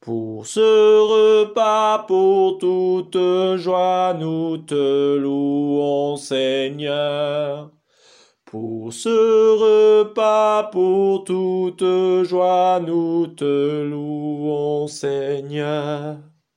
Pour ce repas, pour toute joie, nous te louons, Seigneur. Pour ce repas, pour toute joie, nous te louons, Seigneur.